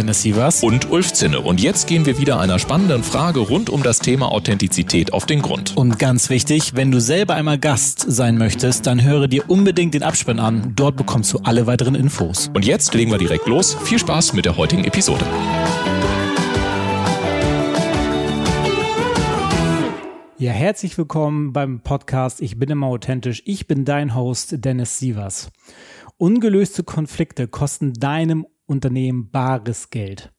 Dennis Sievers und Ulf Zinne. Und jetzt gehen wir wieder einer spannenden Frage rund um das Thema Authentizität auf den Grund. Und ganz wichtig, wenn du selber einmal Gast sein möchtest, dann höre dir unbedingt den Abspann an. Dort bekommst du alle weiteren Infos. Und jetzt legen wir direkt los. Viel Spaß mit der heutigen Episode. Ja, herzlich willkommen beim Podcast Ich bin immer authentisch. Ich bin dein Host Dennis Sievers. Ungelöste Konflikte kosten deinem Unternehmen bares Geld.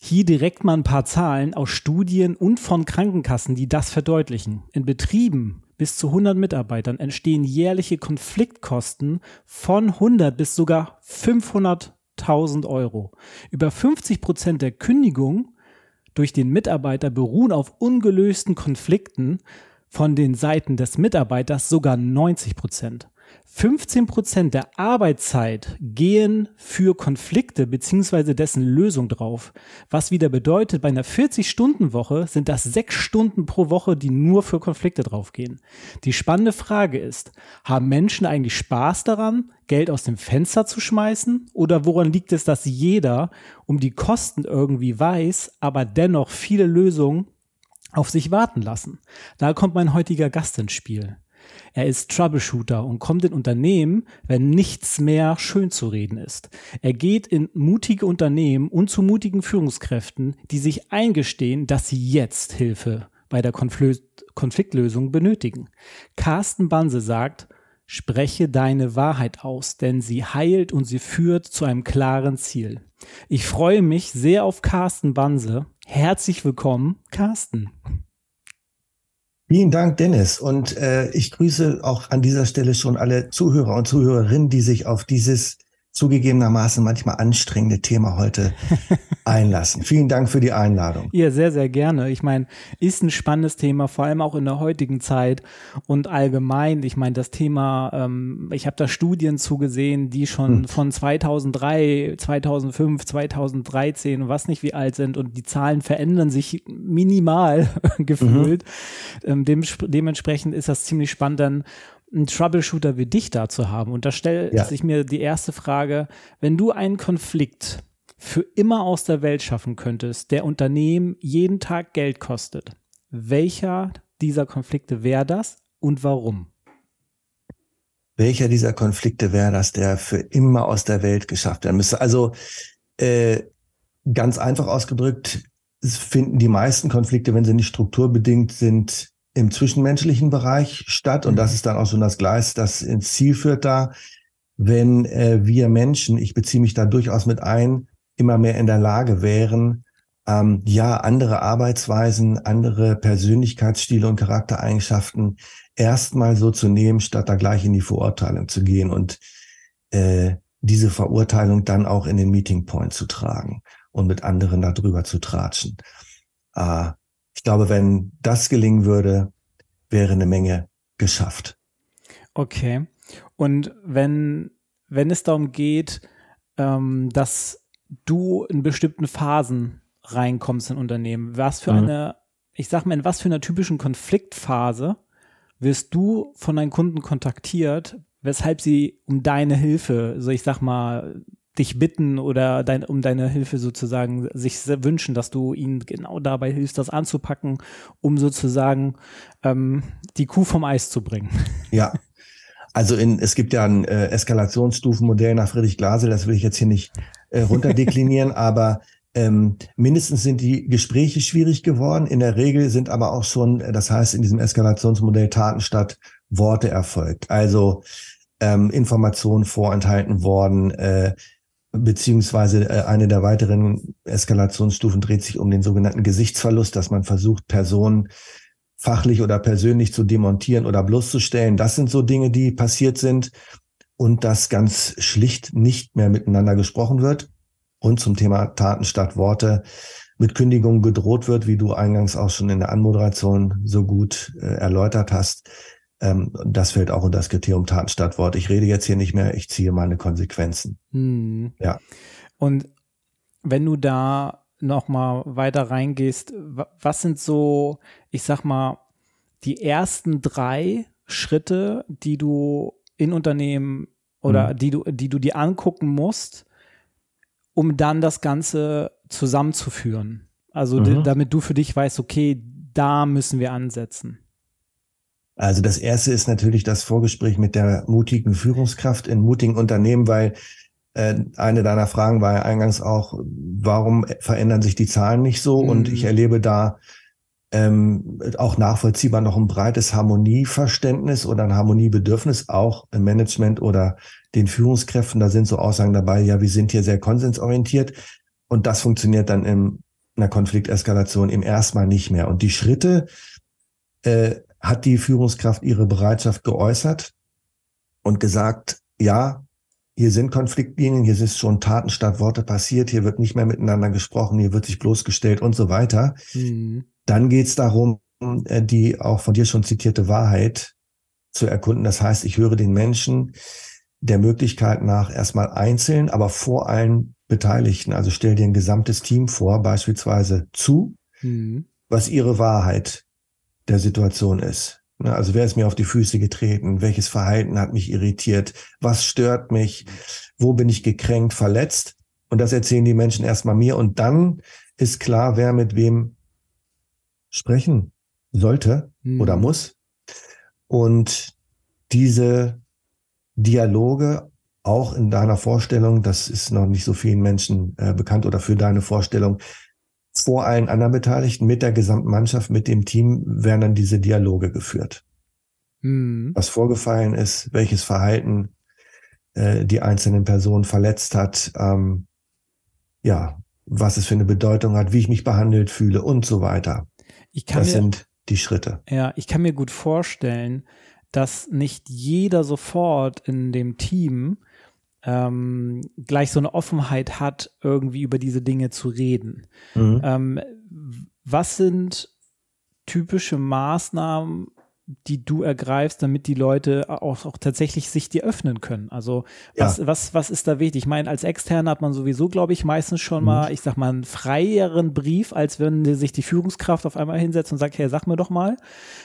Hier direkt mal ein paar Zahlen aus Studien und von Krankenkassen, die das verdeutlichen. In Betrieben bis zu 100 Mitarbeitern entstehen jährliche Konfliktkosten von 100 bis sogar 500.000 Euro. Über 50 Prozent der Kündigungen durch den Mitarbeiter beruhen auf ungelösten Konflikten von den Seiten des Mitarbeiters sogar 90 Prozent. 15 Prozent der Arbeitszeit gehen für Konflikte beziehungsweise dessen Lösung drauf. Was wieder bedeutet, bei einer 40-Stunden-Woche sind das sechs Stunden pro Woche, die nur für Konflikte draufgehen. Die spannende Frage ist, haben Menschen eigentlich Spaß daran, Geld aus dem Fenster zu schmeißen? Oder woran liegt es, dass jeder um die Kosten irgendwie weiß, aber dennoch viele Lösungen auf sich warten lassen? Da kommt mein heutiger Gast ins Spiel. Er ist Troubleshooter und kommt in Unternehmen, wenn nichts mehr schön zu reden ist. Er geht in mutige Unternehmen und zu mutigen Führungskräften, die sich eingestehen, dass sie jetzt Hilfe bei der Konfl Konfliktlösung benötigen. Carsten Banse sagt, spreche deine Wahrheit aus, denn sie heilt und sie führt zu einem klaren Ziel. Ich freue mich sehr auf Carsten Banse. Herzlich willkommen, Carsten. Vielen Dank, Dennis. Und äh, ich grüße auch an dieser Stelle schon alle Zuhörer und Zuhörerinnen, die sich auf dieses zugegebenermaßen manchmal anstrengende Thema heute einlassen. Vielen Dank für die Einladung. Ja, sehr, sehr gerne. Ich meine, ist ein spannendes Thema, vor allem auch in der heutigen Zeit und allgemein. Ich meine, das Thema, ähm, ich habe da Studien zugesehen, die schon hm. von 2003, 2005, 2013, was nicht wie alt sind und die Zahlen verändern sich minimal gefühlt. Mhm. Ähm, dem, dementsprechend ist das ziemlich spannend dann einen Troubleshooter wie dich da zu haben. Und da stellt ja. sich mir die erste Frage, wenn du einen Konflikt für immer aus der Welt schaffen könntest, der Unternehmen jeden Tag Geld kostet, welcher dieser Konflikte wäre das und warum? Welcher dieser Konflikte wäre das, der für immer aus der Welt geschafft werden müsste? Also äh, ganz einfach ausgedrückt, finden die meisten Konflikte, wenn sie nicht strukturbedingt sind, im zwischenmenschlichen Bereich statt. Und das mhm. ist dann auch so das Gleis, das ins Ziel führt da, wenn äh, wir Menschen, ich beziehe mich da durchaus mit ein, immer mehr in der Lage wären, ähm, ja, andere Arbeitsweisen, andere Persönlichkeitsstile und Charaktereigenschaften erstmal so zu nehmen, statt da gleich in die Verurteilung zu gehen und äh, diese Verurteilung dann auch in den Meeting Point zu tragen und mit anderen darüber zu tratschen. Äh, ich glaube, wenn das gelingen würde, wäre eine Menge geschafft. Okay. Und wenn, wenn es darum geht, ähm, dass du in bestimmten Phasen reinkommst in Unternehmen, was für mhm. eine, ich sag mal, in was für einer typischen Konfliktphase wirst du von deinen Kunden kontaktiert, weshalb sie um deine Hilfe, so ich sag mal, dich bitten oder dein, um deine Hilfe sozusagen sich wünschen, dass du ihnen genau dabei hilfst, das anzupacken, um sozusagen ähm, die Kuh vom Eis zu bringen. Ja. Also in, es gibt ja ein äh, Eskalationsstufenmodell nach Friedrich Glasel, das will ich jetzt hier nicht äh, runterdeklinieren, aber ähm, mindestens sind die Gespräche schwierig geworden. In der Regel sind aber auch schon, das heißt in diesem Eskalationsmodell Taten statt Worte erfolgt. Also ähm, Informationen vorenthalten worden, äh, beziehungsweise äh, eine der weiteren Eskalationsstufen dreht sich um den sogenannten Gesichtsverlust, dass man versucht, Personen fachlich oder persönlich zu demontieren oder bloßzustellen. Das sind so Dinge, die passiert sind und dass ganz schlicht nicht mehr miteinander gesprochen wird. und zum Thema Taten statt Worte mit Kündigung gedroht wird, wie du eingangs auch schon in der Anmoderation so gut äh, erläutert hast. Ähm, das fällt auch unter das Kriterium Taten statt Wort. Ich rede jetzt hier nicht mehr, ich ziehe meine Konsequenzen. Hm. Ja. Und wenn du da noch mal weiter reingehst, was sind so, ich sag mal, die ersten drei Schritte, die du in Unternehmen oder mhm. die du, die du dir angucken musst, um dann das Ganze zusammenzuführen. Also mhm. damit du für dich weißt, okay, da müssen wir ansetzen. Also das erste ist natürlich das Vorgespräch mit der mutigen Führungskraft in mutigen Unternehmen, weil äh, eine deiner Fragen war ja eingangs auch, warum verändern sich die Zahlen nicht so? Mhm. Und ich erlebe da ähm, auch nachvollziehbar noch ein breites Harmonieverständnis oder ein Harmoniebedürfnis auch im Management oder den Führungskräften. Da sind so Aussagen dabei, ja, wir sind hier sehr konsensorientiert und das funktioniert dann in einer Konflikteskalation im erstmal nicht mehr. Und die Schritte äh, hat die Führungskraft ihre Bereitschaft geäußert und gesagt, ja, hier sind Konfliktlinien, hier ist schon Taten statt Worte passiert, hier wird nicht mehr miteinander gesprochen, hier wird sich bloßgestellt und so weiter. Mhm. Dann geht es darum, äh, die auch von dir schon zitierte Wahrheit zu erkunden. Das heißt, ich höre den Menschen der Möglichkeit nach erstmal einzeln, aber vor allen Beteiligten, also stell dir ein gesamtes Team vor, beispielsweise zu, mhm. was ihre Wahrheit der Situation ist. Ne, also wer ist mir auf die Füße getreten? Welches Verhalten hat mich irritiert? Was stört mich? Wo bin ich gekränkt, verletzt? Und das erzählen die Menschen erstmal mir. Und dann ist klar, wer mit wem sprechen sollte mhm. oder muss. Und diese Dialoge auch in deiner Vorstellung, das ist noch nicht so vielen Menschen äh, bekannt oder für deine Vorstellung, vor allen anderen Beteiligten, mit der gesamten Mannschaft, mit dem Team werden dann diese Dialoge geführt. Mhm. Was vorgefallen ist, welches Verhalten äh, die einzelnen Personen verletzt hat, ähm, ja, was es für eine Bedeutung hat, wie ich mich behandelt fühle und so weiter. Das mir, sind die Schritte. Ja, ich kann mir gut vorstellen, dass nicht jeder sofort in dem Team ähm, gleich so eine Offenheit hat, irgendwie über diese Dinge zu reden. Mhm. Ähm, was sind typische Maßnahmen, die du ergreifst, damit die Leute auch, auch tatsächlich sich dir öffnen können? Also was, ja. was, was ist da wichtig? Ich meine, als Externe hat man sowieso, glaube ich, meistens schon mhm. mal, ich sag mal, einen freieren Brief, als wenn sich die Führungskraft auf einmal hinsetzt und sagt, hey, sag mir doch mal.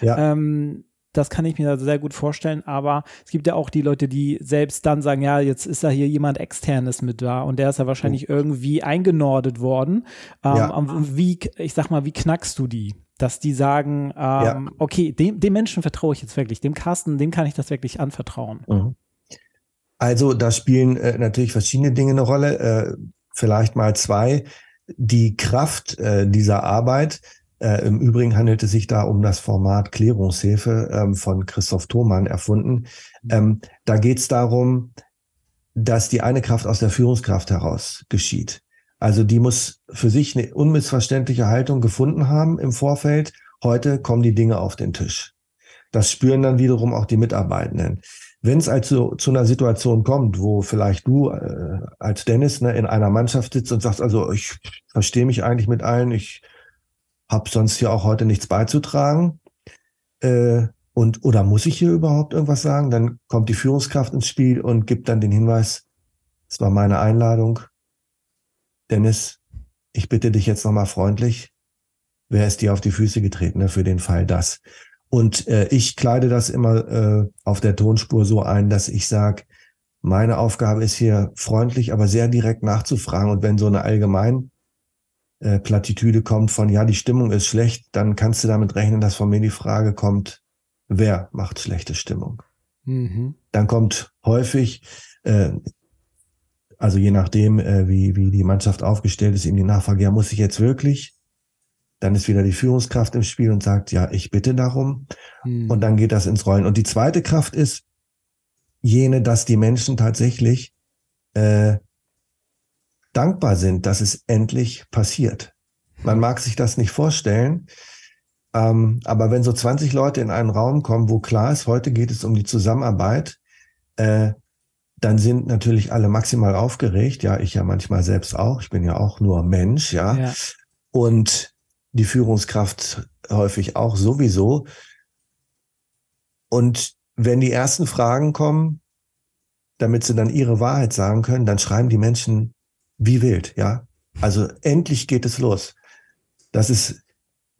Ja. Ähm, das kann ich mir sehr gut vorstellen, aber es gibt ja auch die Leute, die selbst dann sagen, ja, jetzt ist da hier jemand externes mit da und der ist ja wahrscheinlich oh. irgendwie eingenordet worden. Ähm, ja. Wie, ich sag mal, wie knackst du die? Dass die sagen, ähm, ja. okay, dem, dem Menschen vertraue ich jetzt wirklich, dem Carsten, dem kann ich das wirklich anvertrauen. Mhm. Also da spielen äh, natürlich verschiedene Dinge eine Rolle, äh, vielleicht mal zwei. Die Kraft äh, dieser Arbeit äh, Im Übrigen handelt es sich da um das Format Klärungshilfe ähm, von Christoph Thomann erfunden. Mhm. Ähm, da geht es darum, dass die eine Kraft aus der Führungskraft heraus geschieht. Also die muss für sich eine unmissverständliche Haltung gefunden haben im Vorfeld. Heute kommen die Dinge auf den Tisch. Das spüren dann wiederum auch die Mitarbeitenden. Wenn es also zu einer Situation kommt, wo vielleicht du äh, als Dennis ne, in einer Mannschaft sitzt und sagst, also ich verstehe mich eigentlich mit allen, ich habe sonst hier auch heute nichts beizutragen. Äh, und oder muss ich hier überhaupt irgendwas sagen? Dann kommt die Führungskraft ins Spiel und gibt dann den Hinweis, es war meine Einladung. Dennis, ich bitte dich jetzt nochmal freundlich. Wer ist dir auf die Füße getreten ne, für den Fall das? Und äh, ich kleide das immer äh, auf der Tonspur so ein, dass ich sage, meine Aufgabe ist hier freundlich, aber sehr direkt nachzufragen. Und wenn so eine allgemein äh, Plattitüde kommt von, ja, die Stimmung ist schlecht, dann kannst du damit rechnen, dass von mir die Frage kommt, wer macht schlechte Stimmung? Mhm. Dann kommt häufig, äh, also je nachdem, äh, wie, wie die Mannschaft aufgestellt ist, eben die Nachfrage, ja, muss ich jetzt wirklich? Dann ist wieder die Führungskraft im Spiel und sagt, ja, ich bitte darum. Mhm. Und dann geht das ins Rollen. Und die zweite Kraft ist jene, dass die Menschen tatsächlich äh, dankbar sind, dass es endlich passiert. Man mag sich das nicht vorstellen, ähm, aber wenn so 20 Leute in einen Raum kommen, wo klar ist, heute geht es um die Zusammenarbeit, äh, dann sind natürlich alle maximal aufgeregt. Ja, ich ja manchmal selbst auch. Ich bin ja auch nur Mensch, ja. ja. Und die Führungskraft häufig auch sowieso. Und wenn die ersten Fragen kommen, damit sie dann ihre Wahrheit sagen können, dann schreiben die Menschen wie wild, ja. Also endlich geht es los. Das ist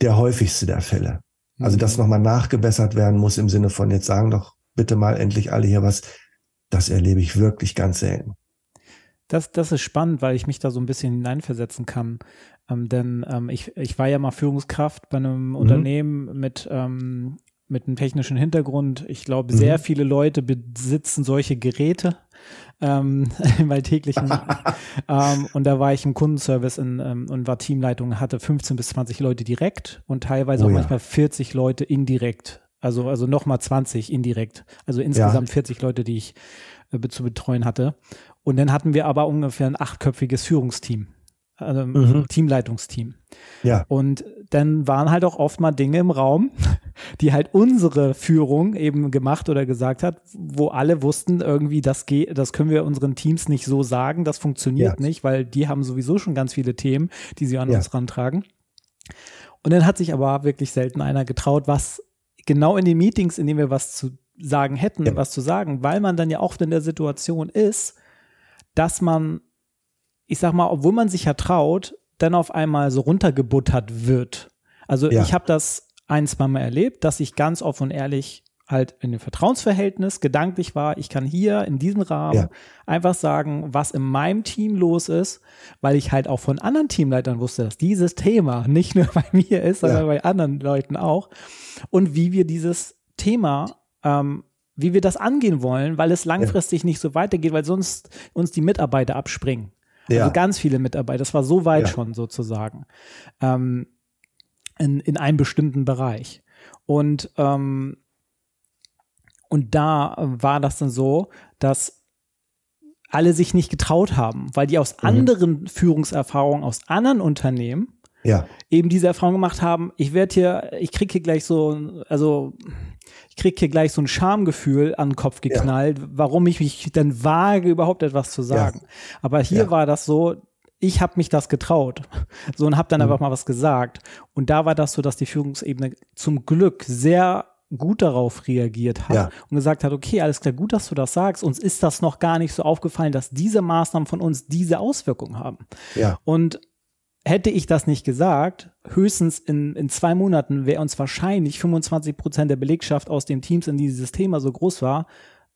der häufigste der Fälle. Also, dass mhm. nochmal nachgebessert werden muss im Sinne von, jetzt sagen doch bitte mal endlich alle hier was. Das erlebe ich wirklich ganz selten. Das, das ist spannend, weil ich mich da so ein bisschen hineinversetzen kann. Ähm, denn ähm, ich, ich war ja mal Führungskraft bei einem mhm. Unternehmen mit ähm, mit einem technischen Hintergrund. Ich glaube, sehr mhm. viele Leute besitzen solche Geräte ähm, im alltäglichen. ähm, und da war ich im Kundenservice in, ähm, und war Teamleitung, hatte 15 bis 20 Leute direkt und teilweise oh, auch ja. manchmal 40 Leute indirekt. Also, also nochmal 20 indirekt. Also insgesamt ja. 40 Leute, die ich äh, zu betreuen hatte. Und dann hatten wir aber ungefähr ein achtköpfiges Führungsteam also mhm. Teamleitungsteam. Ja. Und dann waren halt auch oft mal Dinge im Raum, die halt unsere Führung eben gemacht oder gesagt hat, wo alle wussten, irgendwie, das geht, das können wir unseren Teams nicht so sagen, das funktioniert ja. nicht, weil die haben sowieso schon ganz viele Themen, die sie an ja. uns rantragen. Und dann hat sich aber wirklich selten einer getraut, was genau in den Meetings, in denen wir was zu sagen hätten, ja. was zu sagen, weil man dann ja oft in der Situation ist, dass man ich sag mal, obwohl man sich ja traut, dann auf einmal so runtergebuttert wird. Also ja. ich habe das ein, zwei Mal erlebt, dass ich ganz offen und ehrlich halt in dem Vertrauensverhältnis gedanklich war, ich kann hier in diesem Rahmen ja. einfach sagen, was in meinem Team los ist, weil ich halt auch von anderen Teamleitern wusste, dass dieses Thema nicht nur bei mir ist, sondern ja. bei anderen Leuten auch. Und wie wir dieses Thema, ähm, wie wir das angehen wollen, weil es langfristig ja. nicht so weitergeht, weil sonst uns die Mitarbeiter abspringen. Also ja. Ganz viele Mitarbeiter. Das war so weit schon sozusagen. Ähm, in, in einem bestimmten Bereich. Und, ähm, und da war das dann so, dass alle sich nicht getraut haben, weil die aus mhm. anderen Führungserfahrungen aus anderen Unternehmen ja. eben diese Erfahrung gemacht haben, ich werde hier, ich kriege hier gleich so, also ich kriege hier gleich so ein Schamgefühl an den Kopf geknallt, ja. warum ich mich denn wage, überhaupt etwas zu sagen. Ja. Aber hier war das so, ich habe mich das getraut. So und habe dann mhm. einfach mal was gesagt. Und da war das so, dass die Führungsebene zum Glück sehr gut darauf reagiert hat ja. und gesagt hat, okay, alles klar, gut, dass du das sagst. Uns ist das noch gar nicht so aufgefallen, dass diese Maßnahmen von uns diese Auswirkungen haben. Ja. Und hätte ich das nicht gesagt, höchstens in, in zwei Monaten wäre uns wahrscheinlich 25 Prozent der Belegschaft aus den Teams, in die dieses Thema so groß war,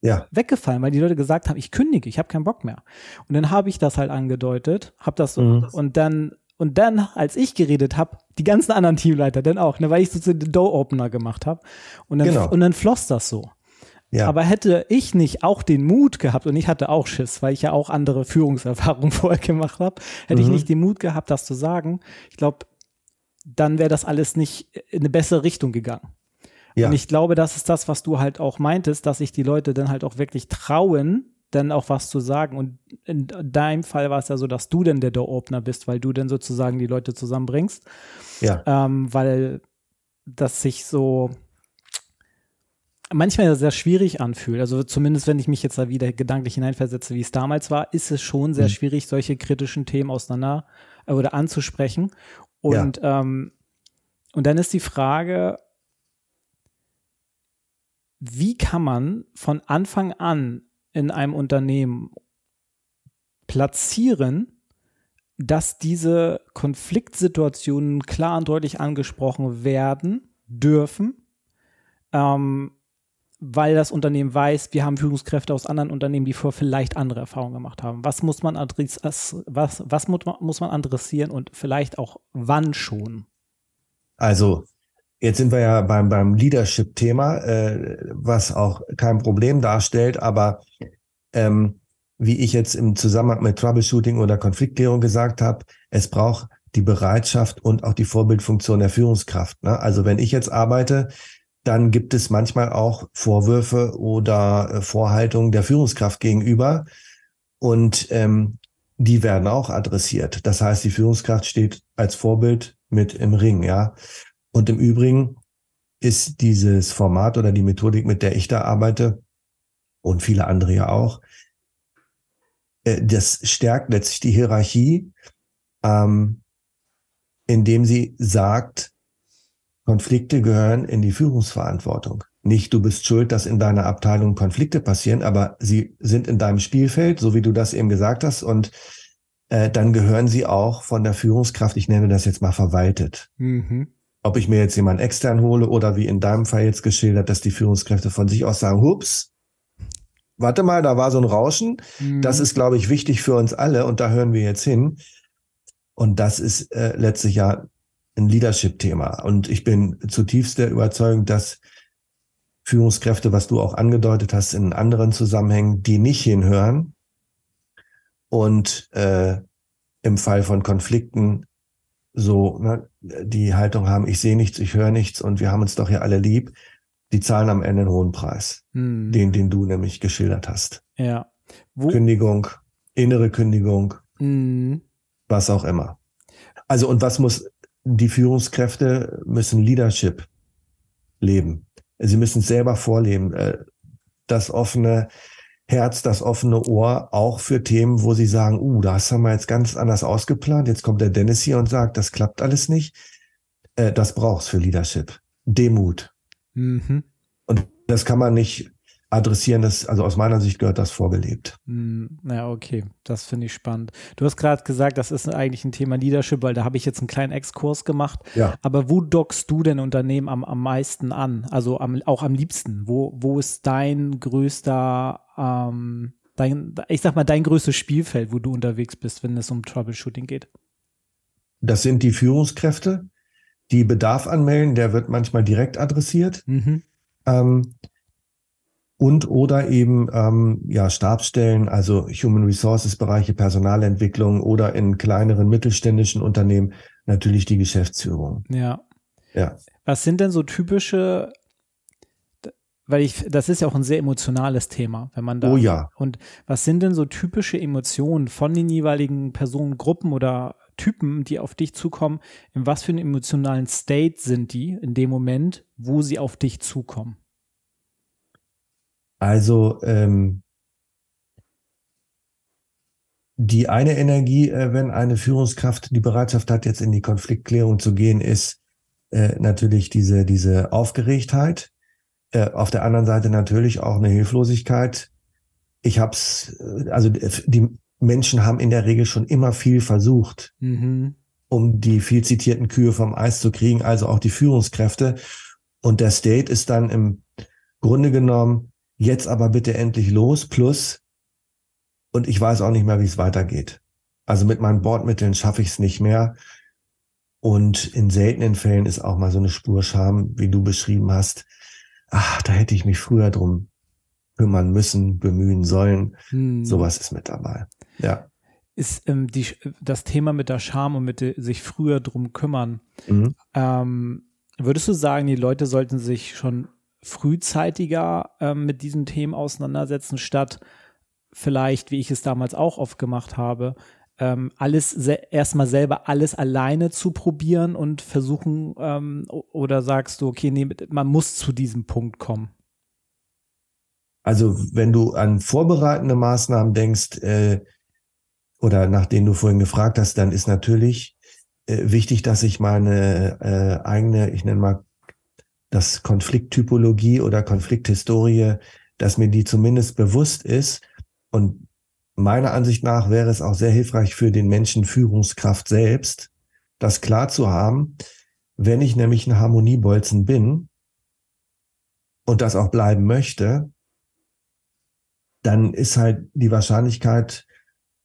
ja. weggefallen, weil die Leute gesagt haben, ich kündige, ich habe keinen Bock mehr. Und dann habe ich das halt angedeutet, habe das so mhm. und dann und dann, als ich geredet habe, die ganzen anderen Teamleiter dann auch, ne, weil ich so den Door-Opener gemacht habe. Und, dann, genau. und dann floss das so. Ja. Aber hätte ich nicht auch den Mut gehabt, und ich hatte auch Schiss, weil ich ja auch andere Führungserfahrungen vorher gemacht habe, hätte mhm. ich nicht den Mut gehabt, das zu sagen, ich glaube, dann wäre das alles nicht in eine bessere Richtung gegangen. Ja. Und ich glaube, das ist das, was du halt auch meintest, dass sich die Leute dann halt auch wirklich trauen, dann auch was zu sagen. Und in deinem Fall war es ja so, dass du denn der Door-Opener bist, weil du dann sozusagen die Leute zusammenbringst. Ja. Ähm, weil das sich so, manchmal sehr schwierig anfühlt. Also zumindest, wenn ich mich jetzt da wieder gedanklich hineinversetze, wie es damals war, ist es schon sehr mhm. schwierig, solche kritischen Themen auseinander äh, oder anzusprechen. Und, ja. ähm, und dann ist die Frage, wie kann man von Anfang an in einem Unternehmen platzieren, dass diese Konfliktsituationen klar und deutlich angesprochen werden dürfen, ähm, weil das Unternehmen weiß, wir haben Führungskräfte aus anderen Unternehmen, die vor vielleicht andere Erfahrungen gemacht haben. Was muss man was, was muss man adressieren und vielleicht auch wann schon? Also, jetzt sind wir ja beim, beim Leadership-Thema, äh, was auch kein Problem darstellt, aber ähm, wie ich jetzt im Zusammenhang mit Troubleshooting oder Konfliktklärung gesagt habe, es braucht die Bereitschaft und auch die Vorbildfunktion der Führungskraft. Ne? Also wenn ich jetzt arbeite, dann gibt es manchmal auch Vorwürfe oder äh, Vorhaltungen der Führungskraft gegenüber und ähm, die werden auch adressiert. Das heißt, die Führungskraft steht als Vorbild mit im Ring, ja. Und im Übrigen ist dieses Format oder die Methodik, mit der ich da arbeite und viele andere ja auch, äh, das stärkt letztlich die Hierarchie, ähm, indem sie sagt, Konflikte gehören in die Führungsverantwortung. Nicht du bist schuld, dass in deiner Abteilung Konflikte passieren, aber sie sind in deinem Spielfeld, so wie du das eben gesagt hast, und äh, dann gehören sie auch von der Führungskraft, ich nenne das jetzt mal verwaltet. Mhm. Ob ich mir jetzt jemanden extern hole oder wie in deinem Fall jetzt geschildert, dass die Führungskräfte von sich aus sagen, hups, warte mal, da war so ein Rauschen. Mhm. Das ist, glaube ich, wichtig für uns alle und da hören wir jetzt hin. Und das ist äh, letztlich ja ein Leadership-Thema. Und ich bin zutiefst der Überzeugung, dass Führungskräfte, was du auch angedeutet hast in anderen Zusammenhängen, die nicht hinhören und äh, im Fall von Konflikten so ne, die Haltung haben, ich sehe nichts, ich höre nichts und wir haben uns doch ja alle lieb, die zahlen am Ende einen hohen Preis, hm. den, den du nämlich geschildert hast. Ja. Wo? Kündigung, innere Kündigung, hm. was auch immer. Also und was muss die Führungskräfte müssen Leadership leben. Sie müssen es selber vorleben. Äh, das offene Herz, das offene Ohr, auch für Themen, wo sie sagen, uh, das haben wir jetzt ganz anders ausgeplant. Jetzt kommt der Dennis hier und sagt, das klappt alles nicht. Äh, das braucht's für Leadership. Demut. Mhm. Und das kann man nicht adressieren. Das, also aus meiner Sicht gehört das vorgelebt. Hm, ja, okay. Das finde ich spannend. Du hast gerade gesagt, das ist eigentlich ein Thema Leadership, weil da habe ich jetzt einen kleinen Exkurs gemacht. Ja. Aber wo dockst du denn Unternehmen am, am meisten an? Also am, auch am liebsten? Wo, wo ist dein größter, ähm, dein, ich sag mal, dein größtes Spielfeld, wo du unterwegs bist, wenn es um Troubleshooting geht? Das sind die Führungskräfte, die Bedarf anmelden, der wird manchmal direkt adressiert. Mhm. Ähm, und oder eben ähm, ja Stabsstellen, also Human Resources Bereiche, Personalentwicklung oder in kleineren mittelständischen Unternehmen natürlich die Geschäftsführung. Ja. Ja. Was sind denn so typische weil ich, das ist ja auch ein sehr emotionales Thema, wenn man da. Oh ja. Und was sind denn so typische Emotionen von den jeweiligen Personengruppen oder Typen, die auf dich zukommen? In was für einem emotionalen State sind die in dem Moment, wo sie auf dich zukommen? Also ähm, die eine Energie, äh, wenn eine Führungskraft die Bereitschaft hat, jetzt in die Konfliktklärung zu gehen, ist äh, natürlich diese, diese Aufgeregtheit. Äh, auf der anderen Seite natürlich auch eine Hilflosigkeit. Ich hab's, äh, also die Menschen haben in der Regel schon immer viel versucht, mhm. um die viel zitierten Kühe vom Eis zu kriegen, also auch die Führungskräfte. Und der State ist dann im Grunde genommen jetzt aber bitte endlich los, plus, und ich weiß auch nicht mehr, wie es weitergeht. Also mit meinen Bordmitteln schaffe ich es nicht mehr. Und in seltenen Fällen ist auch mal so eine Spur Scham, wie du beschrieben hast. Ach, da hätte ich mich früher drum kümmern müssen, bemühen sollen. Hm. Sowas ist mit dabei. Ja. Ist ähm, die, das Thema mit der Scham und mit de, sich früher drum kümmern. Mhm. Ähm, würdest du sagen, die Leute sollten sich schon frühzeitiger ähm, mit diesen Themen auseinandersetzen, statt vielleicht, wie ich es damals auch oft gemacht habe, ähm, alles se erstmal selber alles alleine zu probieren und versuchen, ähm, oder sagst du, okay, nee, man muss zu diesem Punkt kommen? Also wenn du an vorbereitende Maßnahmen denkst, äh, oder nach denen du vorhin gefragt hast, dann ist natürlich äh, wichtig, dass ich meine äh, eigene, ich nenne mal das Konflikttypologie oder Konflikthistorie, dass mir die zumindest bewusst ist. Und meiner Ansicht nach wäre es auch sehr hilfreich für den Menschen Führungskraft selbst, das klar zu haben, wenn ich nämlich ein Harmoniebolzen bin und das auch bleiben möchte, dann ist halt die Wahrscheinlichkeit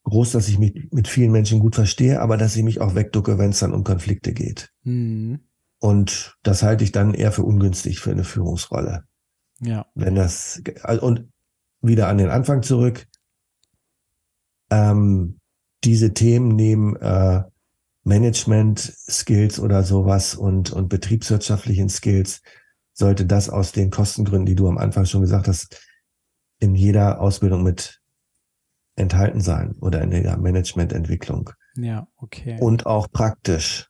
groß, dass ich mich mit vielen Menschen gut verstehe, aber dass ich mich auch wegducke, wenn es dann um Konflikte geht. Mhm. Und das halte ich dann eher für ungünstig für eine Führungsrolle. Ja. Wenn das, also, und wieder an den Anfang zurück. Ähm, diese Themen neben äh, Management-Skills oder sowas und, und betriebswirtschaftlichen Skills sollte das aus den Kostengründen, die du am Anfang schon gesagt hast, in jeder Ausbildung mit enthalten sein oder in der Managemententwicklung. Ja, okay. Und auch praktisch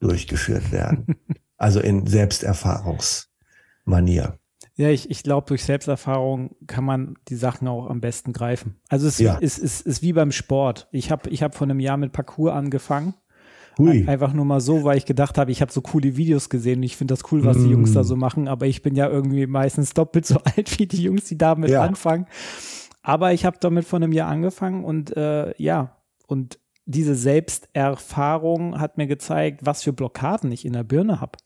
durchgeführt werden. also in Selbsterfahrungsmanier. Ja, ich, ich glaube, durch Selbsterfahrung kann man die Sachen auch am besten greifen. Also es Ja. ist, ist, ist wie beim Sport. Ich habe ich hab vor einem Jahr mit Parkour angefangen. Hui. Einfach nur mal so, weil ich gedacht habe, ich habe so coole Videos gesehen und ich finde das cool, was die Mm. Jungs da so machen, aber ich bin ja irgendwie meistens doppelt so alt wie die Jungs, die damit Ja. anfangen. Aber ich habe damit vor einem Jahr angefangen und äh, ja, und diese Selbsterfahrung hat mir gezeigt, was für Blockaden ich in der Birne habe.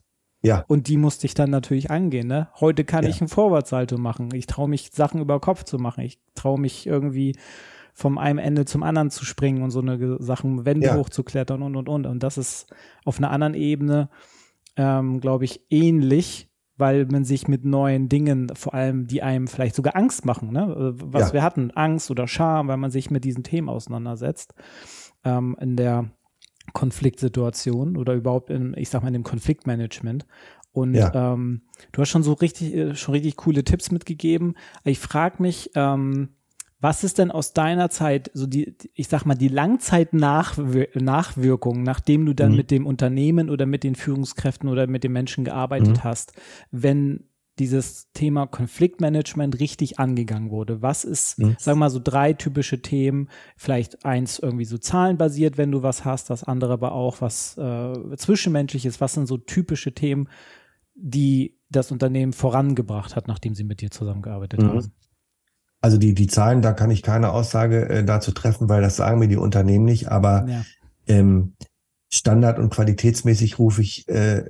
Ja, Und die musste ich dann natürlich angehen. Ne? Heute kann Ja. ich einen Vorwärtssalto machen. Ich traue mich, Sachen über Kopf zu machen. Ich traue mich irgendwie vom einem Ende zum anderen zu springen und so eine Sachen, Wände Ja. hochzuklettern und, und, und. Und das ist auf einer anderen Ebene, ähm, glaube ich, ähnlich, weil man sich mit neuen Dingen, vor allem die einem vielleicht sogar Angst machen, ne? Äh, was Ja. wir hatten, Angst oder Scham, weil man sich mit diesen Themen auseinandersetzt, ähm, in der Konfliktsituation oder überhaupt in, ich sag mal, in dem Konfliktmanagement. Und Ja. ähm, du hast schon so richtig, äh, schon richtig coole Tipps mitgegeben. Ich frage mich, ähm, was ist denn aus deiner Zeit, so die, die- ich sag mal, die Langzeit-Nachwirkung, nachdem du dann Mhm. mit dem Unternehmen oder mit den Führungskräften oder mit den Menschen gearbeitet Mhm. hast, wenn dieses Thema Konfliktmanagement richtig angegangen wurde? Was ist, Mhm. sagen wir mal, so drei typische Themen? Vielleicht eins irgendwie so zahlenbasiert, wenn du was hast, das andere aber auch was äh, zwischenmenschliches. Was sind so typische Themen, die das Unternehmen vorangebracht hat, nachdem sie mit dir zusammengearbeitet Mhm. haben? also die, die Zahlen, da kann ich keine Aussage äh, dazu treffen, weil das sagen mir die Unternehmen nicht, aber Ja. ähm, standard- und qualitätsmäßig rufe ich äh,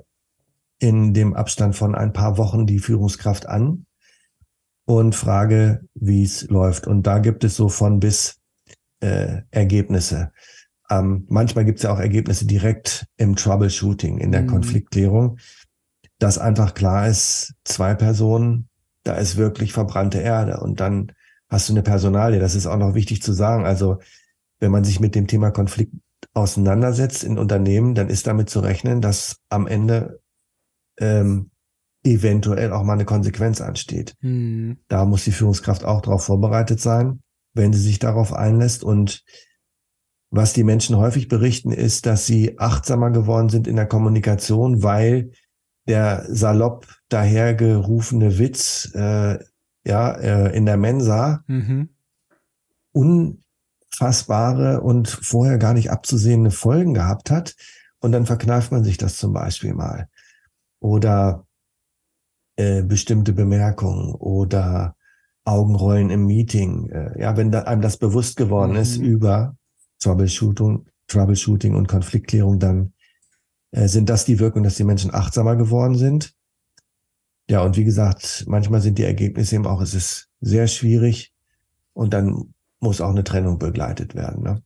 in dem Abstand von ein paar Wochen die Führungskraft an und frage, wie es läuft. Und da gibt es so von bis äh, Ergebnisse. Ähm, manchmal gibt es ja auch Ergebnisse direkt im Troubleshooting, in der Mhm. Konfliktklärung, dass einfach klar ist, zwei Personen, da ist wirklich verbrannte Erde. Und dann hast du eine Personalie. Das ist auch noch wichtig zu sagen. Also wenn man sich mit dem Thema Konflikt auseinandersetzt in Unternehmen, dann ist damit zu rechnen, dass am Ende ähm, eventuell auch mal eine Konsequenz ansteht. Hm. Da muss die Führungskraft auch darauf vorbereitet sein, wenn sie sich darauf einlässt. Und was die Menschen häufig berichten, ist, dass sie achtsamer geworden sind in der Kommunikation, weil der salopp dahergerufene Witz äh, ja äh, in der Mensa Mhm. unfassbare und vorher gar nicht abzusehende Folgen gehabt hat. Und dann verkneift man sich das zum Beispiel mal. Oder äh, bestimmte Bemerkungen oder Augenrollen im Meeting. Äh, ja, wenn da einem das bewusst geworden Mhm. ist über Troubleshooting, Troubleshooting und Konfliktklärung, dann äh, sind das die Wirkungen, dass die Menschen achtsamer geworden sind. Ja, und wie gesagt, manchmal sind die Ergebnisse eben auch, es ist sehr schwierig und dann muss auch eine Trennung begleitet werden. Ne?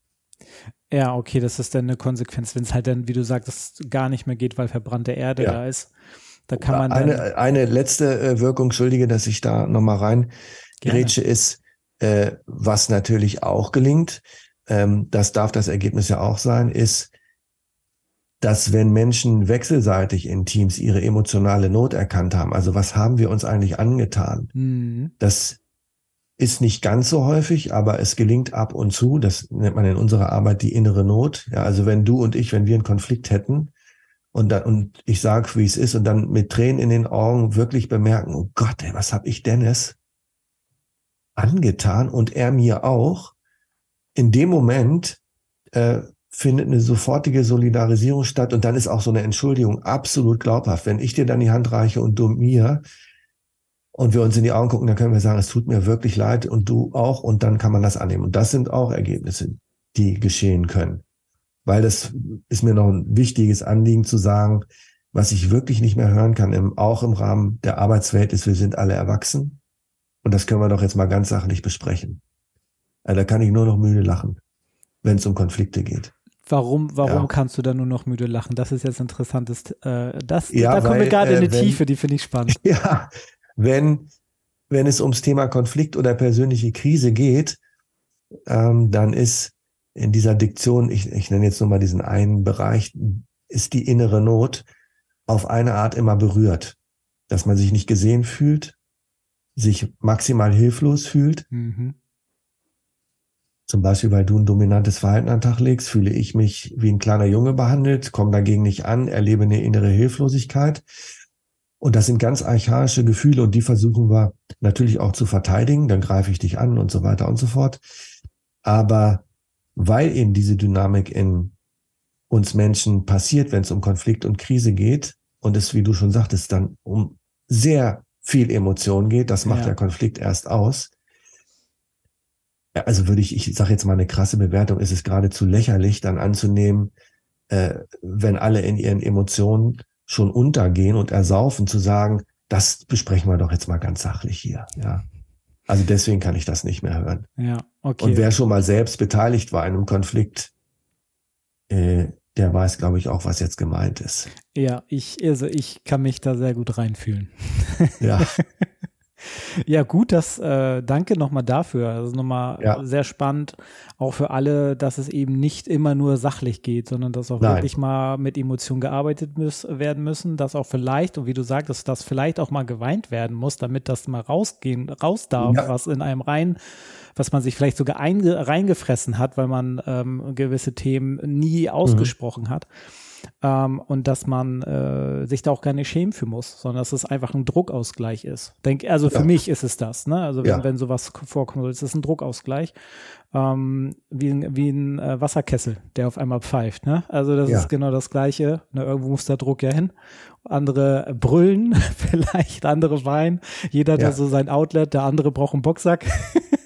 Ja, okay, das ist dann eine Konsequenz, wenn es halt dann, wie du sagst, gar nicht mehr geht, weil verbrannte Erde Ja. da ist. Da kann man dann eine, eine letzte äh, Wirkung, entschuldige, dass ich da nochmal rein Gerne. grätsche, ist, äh, was natürlich auch gelingt, ähm, das darf das Ergebnis ja auch sein, ist, dass wenn Menschen wechselseitig in Teams ihre emotionale Not erkannt haben, also was haben wir uns eigentlich angetan, Mhm. das ist nicht ganz so häufig, aber es gelingt ab und zu. Das nennt man in unserer Arbeit die innere Not. Ja, also wenn du und ich, wenn wir einen Konflikt hätten und dann, und ich sage, wie es ist und dann mit Tränen in den Augen wirklich bemerken, oh Gott, ey, was hab ich Dennis angetan und er mir auch. In dem Moment äh, findet eine sofortige Solidarisierung statt und dann ist auch so eine Entschuldigung absolut glaubhaft. Wenn ich dir dann die Hand reiche und du mir, und wir uns in die Augen gucken, dann können wir sagen, es tut mir wirklich leid und du auch und dann kann man das annehmen. Und das sind auch Ergebnisse, die geschehen können. Weil das ist mir noch ein wichtiges Anliegen zu sagen, was ich wirklich nicht mehr hören kann, im, auch im Rahmen der Arbeitswelt ist, wir sind alle erwachsen. Und das können wir doch jetzt mal ganz sachlich besprechen. Also da kann ich nur noch müde lachen, wenn es um Konflikte geht. Warum, warum Ja. kannst du da nur noch müde lachen? Das ist jetzt interessantes. Äh, das, Ja, da kommen wir gerade in äh, die wenn- Tiefe, die finde ich spannend. Ja, wenn, wenn es ums Thema Konflikt oder persönliche Krise geht, ähm, dann ist in dieser Diktion, ich, ich nenne jetzt nur mal diesen einen Bereich, ist die innere Not auf eine Art immer berührt. Dass man sich nicht gesehen fühlt, sich maximal hilflos fühlt. Mhm. Zum Beispiel, weil du ein dominantes Verhalten an den Tag legst, fühle ich mich wie ein kleiner Junge behandelt, komme dagegen nicht an, erlebe eine innere Hilflosigkeit. Und das sind ganz archaische Gefühle und die versuchen wir natürlich auch zu verteidigen. Dann greife ich dich an und so weiter und so fort. Aber weil eben diese Dynamik in uns Menschen passiert, wenn es um Konflikt und Krise geht und es, wie du schon sagtest, dann um sehr viel Emotion geht, das macht ja. der Konflikt erst aus. Also würde ich, ich sage jetzt mal eine krasse Bewertung, ist es geradezu lächerlich, dann anzunehmen, äh, wenn alle in ihren Emotionen schon untergehen und ersaufen, zu sagen, das besprechen wir doch jetzt mal ganz sachlich hier. Ja. Also deswegen kann ich das nicht mehr hören. Ja, okay. Und wer schon mal selbst beteiligt war in einem Konflikt, äh, der weiß, glaube ich, auch, was jetzt gemeint ist. Ja, ich, also ich kann mich da sehr gut reinfühlen. Ja. Ja, gut, das äh, danke nochmal dafür. Das ist nochmal ja. sehr spannend, auch für alle, dass es eben nicht immer nur sachlich geht, sondern dass auch Nein. wirklich mal mit Emotionen gearbeitet muss, werden müssen, dass auch vielleicht, und wie du sagtest, dass vielleicht auch mal geweint werden muss, damit das mal rausgehen, raus darf, ja. was in einem rein, was man sich vielleicht sogar einge, reingefressen hat, weil man ähm, gewisse Themen nie mhm. ausgesprochen mhm. hat ähm, und dass man äh, sich da auch gar nicht schämen für muss, sondern dass es einfach ein Druckausgleich ist. Denk, also für ja. mich ist es das, ne? Also wenn, ja. wenn sowas vorkommt, ist es ein Druckausgleich. Ähm, wie ein, wie ein äh, Wasserkessel, der auf einmal pfeift. Ne? Also das ja. ist genau das Gleiche. Ne, irgendwo muss der Druck ja hin. Andere brüllen, vielleicht andere weinen. Jeder hat ja. so sein Outlet, der andere braucht einen Boxsack.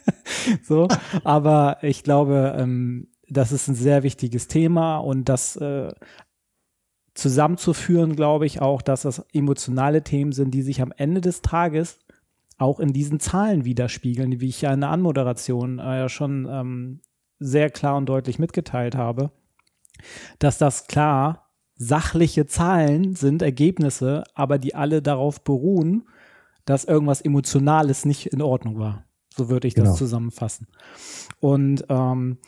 so, aber ich glaube, ähm, das ist ein sehr wichtiges Thema und das äh, zusammenzuführen, glaube ich auch, dass das emotionale Themen sind, die sich am Ende des Tages auch in diesen Zahlen widerspiegeln, wie ich ja in der Anmoderation äh, ja schon ähm, sehr klar und deutlich mitgeteilt habe, dass das klar sachliche Zahlen sind, Ergebnisse, aber die alle darauf beruhen, dass irgendwas Emotionales nicht in Ordnung war. So würde ich genau. das zusammenfassen. Und ähm,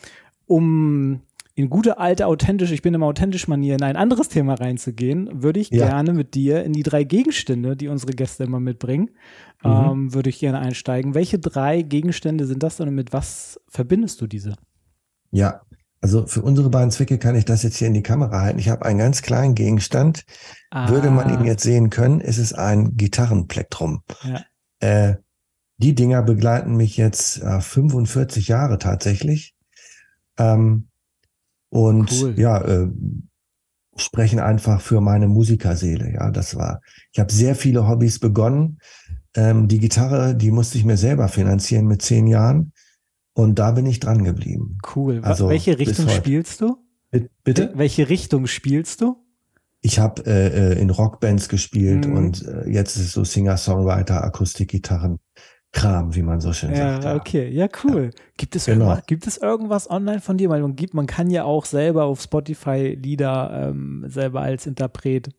um in gute alte authentisch, ich bin immer authentisch Manier in ein anderes Thema reinzugehen, würde ich ja. gerne mit dir in die drei Gegenstände, die unsere Gäste immer mitbringen, mhm. ähm, würde ich gerne einsteigen. Welche drei Gegenstände sind das denn und mit was verbindest du diese? Ja, also für unsere beiden Zwecke kann ich das jetzt hier in die Kamera halten. Ich habe einen ganz kleinen Gegenstand. Ah. Würde man ihn jetzt sehen können, ist es ein Gitarrenplektrum. Ja. Äh, die Dinger begleiten mich jetzt äh, 45 Jahre tatsächlich. Ähm, und cool. ja, äh, sprechen einfach für meine Musikerseele. Ja, das war. Ich habe sehr viele Hobbys begonnen. Ähm, die Gitarre, die musste ich mir selber finanzieren mit zehn Jahren. Und da bin ich dran geblieben. Cool. Also, Welche Richtung spielst du? Bitte? Welche Richtung spielst du? Ich habe äh, äh, in Rockbands gespielt mhm. und äh, jetzt ist es so Singer-Songwriter, Akustikgitarren. Kram, wie man so schön ja, sagt. Ja, okay, ja, cool. Ja. Gibt, es genau. irgendwas, gibt es irgendwas online von dir? Weil man, gibt, man kann ja auch selber auf Spotify Lieder ähm, selber als Interpret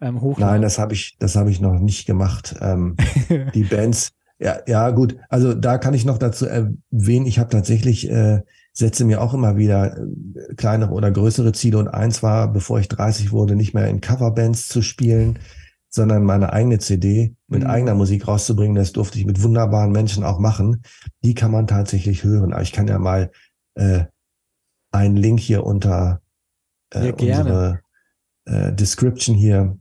ähm, hochladen. Nein, das habe ich, das habe ich noch nicht gemacht. Ähm, die Bands, ja, ja, gut. Also da kann ich noch dazu erwähnen, ich habe tatsächlich, äh, setze mir auch immer wieder äh, kleinere oder größere Ziele und eins war, bevor ich 30 wurde, nicht mehr in Coverbands zu spielen sondern meine eigene CD mit mhm. eigener Musik rauszubringen. Das durfte ich mit wunderbaren Menschen auch machen. Die kann man tatsächlich hören. Aber ich kann ja mal äh, einen Link hier unter äh, ja, unsere äh, Description hier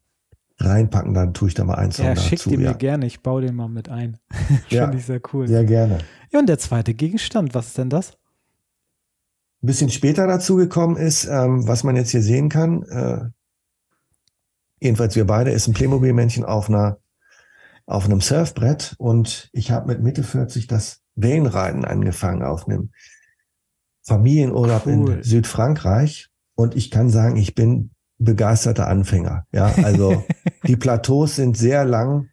reinpacken, dann tue ich da mal eins ja, dazu. Schick den ja. mir gerne, ich baue den mal mit ein. ja, Finde ich sehr cool. Sehr gerne. Ja, und der zweite Gegenstand, was ist denn das? Ein bisschen später dazu gekommen ist, ähm, was man jetzt hier sehen kann, äh, jedenfalls wir beide, ist ein Playmobil-Männchen auf einer auf einem Surfbrett und ich habe mit Mitte 40 das Wellenreiten angefangen auf einem Familienurlaub cool. in Südfrankreich und ich kann sagen, ich bin begeisterter Anfänger. Ja, also die Plateaus sind sehr lang,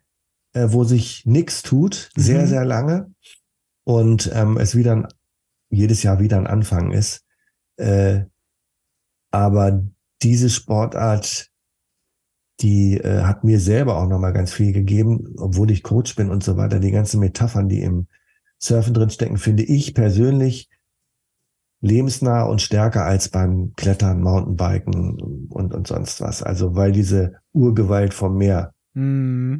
äh, wo sich nichts tut, sehr, mhm. sehr lange und ähm, es wieder ein, jedes Jahr wieder ein Anfang ist. Äh, aber diese Sportart die äh, hat mir selber auch nochmal ganz viel gegeben, obwohl ich Coach bin und so weiter. Die ganzen Metaphern, die im Surfen drinstecken, finde ich persönlich lebensnah und stärker als beim Klettern, Mountainbiken und, und sonst was. Also weil diese Urgewalt vom Meer, mm.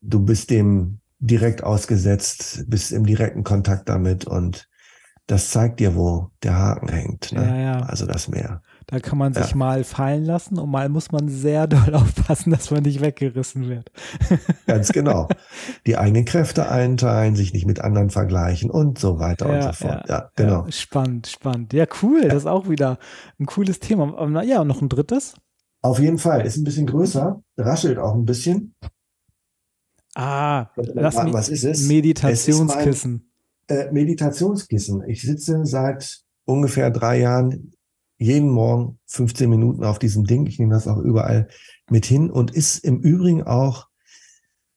du bist dem direkt ausgesetzt, bist im direkten Kontakt damit und das zeigt dir, wo der Haken hängt. Ne? Ja, ja. Also das Meer Da kann man sich ja. mal fallen lassen und mal muss man sehr doll aufpassen, dass man nicht weggerissen wird. Ganz genau. Die eigenen Kräfte einteilen, sich nicht mit anderen vergleichen und so weiter ja, und so fort. Ja, ja genau. spannend, spannend. Ja, cool. Das ist auch wieder ein cooles Thema. Ja, und noch ein drittes? Auf jeden Fall. Ist ein bisschen größer, raschelt auch ein bisschen. Ah, lass mich, was ist es? Meditationskissen. Es mein, äh, Meditationskissen. Ich sitze seit ungefähr drei Jahren jeden Morgen 15 Minuten auf diesem Ding. Ich nehme das auch überall mit hin und ist im Übrigen auch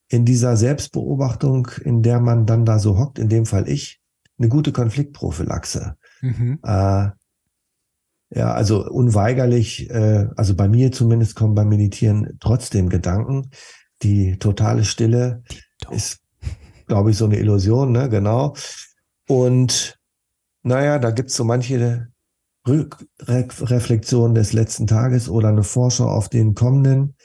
in dieser Selbstbeobachtung, in der man dann da so hockt, in dem Fall ich, eine gute Konfliktprophylaxe. Mhm. Äh, ja, also unweigerlich, äh, also bei mir zumindest kommen beim Meditieren trotzdem Gedanken. Die totale Stille ist, glaube ich, so eine Illusion, ne? Genau. Und naja, da gibt's so manche Rückreflexion des letzten Tages oder eine Vorschau auf den kommenden.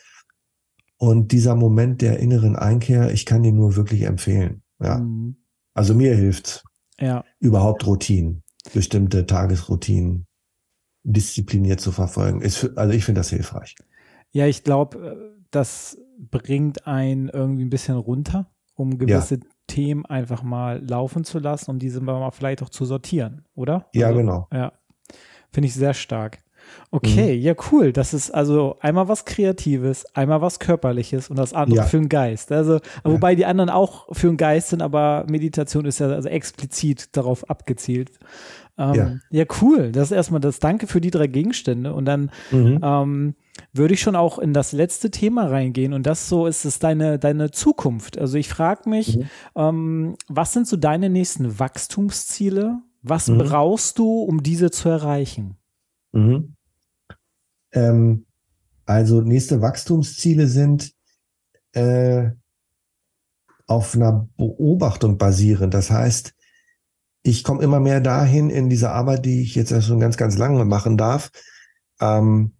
Und dieser Moment der inneren Einkehr, ich kann den nur wirklich empfehlen. Ja. Mhm. Also mir hilft ja. überhaupt Routinen, bestimmte Tagesroutinen diszipliniert zu verfolgen. Ist, also ich finde das hilfreich. Ja, ich glaube, äh, das bringt einen irgendwie ein bisschen runter, um gewisse ja. Themen einfach mal laufen zu lassen, um diese mal vielleicht auch zu sortieren, oder? Ja, also, genau. Ja. Finde ich sehr stark. Okay, mhm. ja, cool. Das ist also einmal was Kreatives, einmal was Körperliches und das andere ja. für den Geist. Also, ja. wobei die anderen auch für den Geist sind, aber Meditation ist ja also explizit darauf abgezielt. Ähm, ja. ja. cool. Das ist erstmal das Danke für die drei Gegenstände. Und dann mhm. ähm, würde ich schon auch in das letzte Thema reingehen. Und das so ist es deine, deine Zukunft. Also ich frage mich, mhm. ähm, was sind so deine nächsten Wachstumsziele? Was mhm. brauchst du, um diese zu erreichen? Mhm. Ähm, also nächste Wachstumsziele sind äh, auf einer Beobachtung basierend. Das heißt, ich komme immer mehr dahin in dieser Arbeit, die ich jetzt schon ganz, ganz lange machen darf, ähm,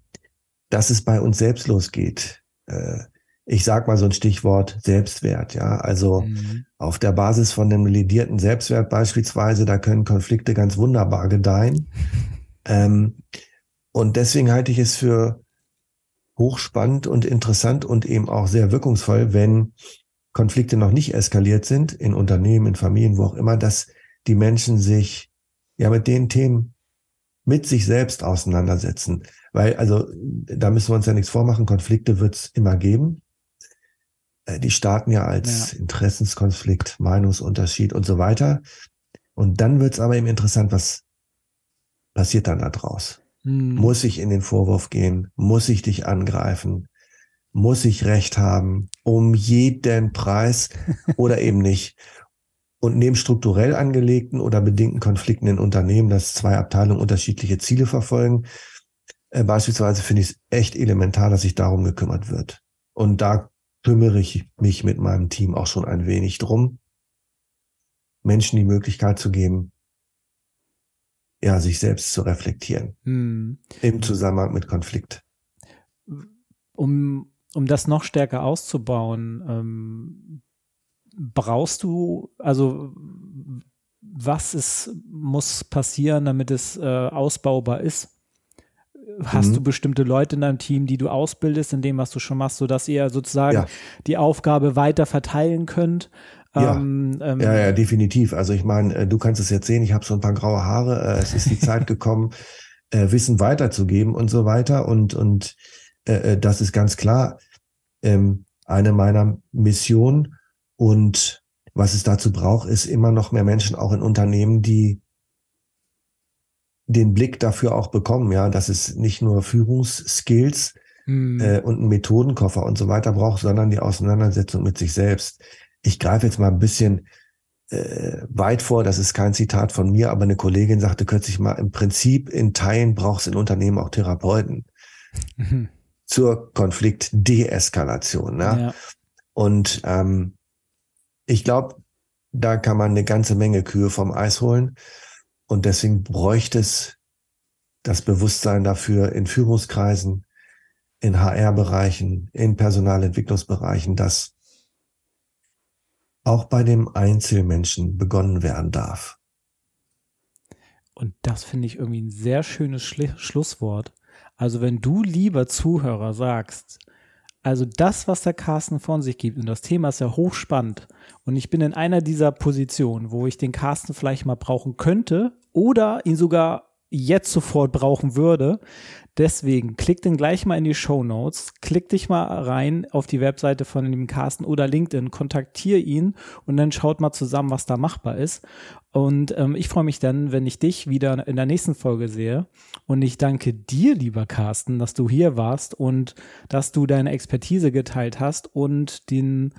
dass es bei uns selbst losgeht. Äh, ich sag mal so ein Stichwort Selbstwert, ja. Also mhm. auf der Basis von dem validierten Selbstwert beispielsweise, da können Konflikte ganz wunderbar gedeihen. Ähm, und deswegen halte ich es für hochspannend und interessant und eben auch sehr wirkungsvoll, wenn Konflikte noch nicht eskaliert sind, in Unternehmen, in Familien, wo auch immer, dass die Menschen sich ja mit den Themen mit sich selbst auseinandersetzen. Weil, also, da müssen wir uns ja nichts vormachen, Konflikte wird es immer geben. Äh, die starten ja als ja. Interessenskonflikt, Meinungsunterschied und so weiter. Und dann wird es aber eben interessant, was passiert dann da draus? Hm. Muss ich in den Vorwurf gehen? Muss ich dich angreifen? Muss ich Recht haben? Um jeden Preis oder eben nicht? Und neben strukturell angelegten oder bedingten Konflikten in Unternehmen, dass zwei Abteilungen unterschiedliche Ziele verfolgen, äh, beispielsweise finde ich es echt elementar, dass sich darum gekümmert wird. Und da kümmere ich mich mit meinem Team auch schon ein wenig drum, Menschen die Möglichkeit zu geben, ja, sich selbst zu reflektieren hm. im Zusammenhang mit Konflikt. Um, um das noch stärker auszubauen, ähm, brauchst du, also was ist, muss passieren, damit es äh, ausbaubar ist? Hast mhm. du bestimmte Leute in deinem Team, die du ausbildest in dem, was du schon machst, sodass ihr sozusagen ja. die Aufgabe weiter verteilen könnt? Ja. Ähm, ähm, ja, ja, definitiv. Also ich meine, äh, du kannst es jetzt sehen, ich habe so ein paar graue Haare. Äh, es ist die Zeit gekommen, äh, Wissen weiterzugeben und so weiter. Und, und äh, äh, das ist ganz klar ähm, eine meiner Missionen und was es dazu braucht, ist immer noch mehr Menschen auch in Unternehmen, die den Blick dafür auch bekommen, ja, dass es nicht nur Führungsskills hm. äh, und einen Methodenkoffer und so weiter braucht, sondern die Auseinandersetzung mit sich selbst. Ich greife jetzt mal ein bisschen äh, weit vor, das ist kein Zitat von mir, aber eine Kollegin sagte kürzlich mal, im Prinzip in Teilen braucht es in Unternehmen auch Therapeuten mhm. zur Konfliktdeeskalation. Ne? Ja. Und ähm, ich glaube, da kann man eine ganze Menge Kühe vom Eis holen. Und deswegen bräuchte es das Bewusstsein dafür in Führungskreisen, in HR-Bereichen, in Personalentwicklungsbereichen, dass auch bei dem Einzelmenschen begonnen werden darf. Und das finde ich irgendwie ein sehr schönes Schli Schlusswort. Also wenn du lieber Zuhörer sagst, also das, was der Carsten von sich gibt, und das Thema ist ja hochspannend, und ich bin in einer dieser Positionen, wo ich den Carsten vielleicht mal brauchen könnte oder ihn sogar jetzt sofort brauchen würde. Deswegen klick den gleich mal in die Show Notes, klick dich mal rein auf die Webseite von dem Carsten oder LinkedIn, kontaktiere ihn und dann schaut mal zusammen, was da machbar ist. Und ähm, ich freue mich dann, wenn ich dich wieder in der nächsten Folge sehe. Und ich danke dir, lieber Carsten, dass du hier warst und dass du deine Expertise geteilt hast und den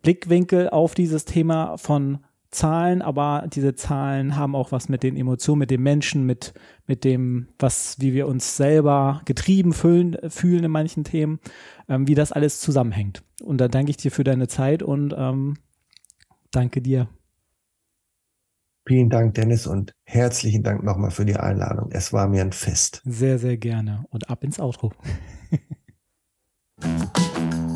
Blickwinkel auf dieses Thema von Zahlen, aber diese Zahlen haben auch was mit den Emotionen, mit dem Menschen, mit, mit dem, was, wie wir uns selber getrieben fühlen, fühlen in manchen Themen, ähm, wie das alles zusammenhängt. Und da danke ich dir für deine Zeit und ähm, danke dir. Vielen Dank, Dennis, und herzlichen Dank nochmal für die Einladung. Es war mir ein Fest. Sehr, sehr gerne. Und ab ins Outro.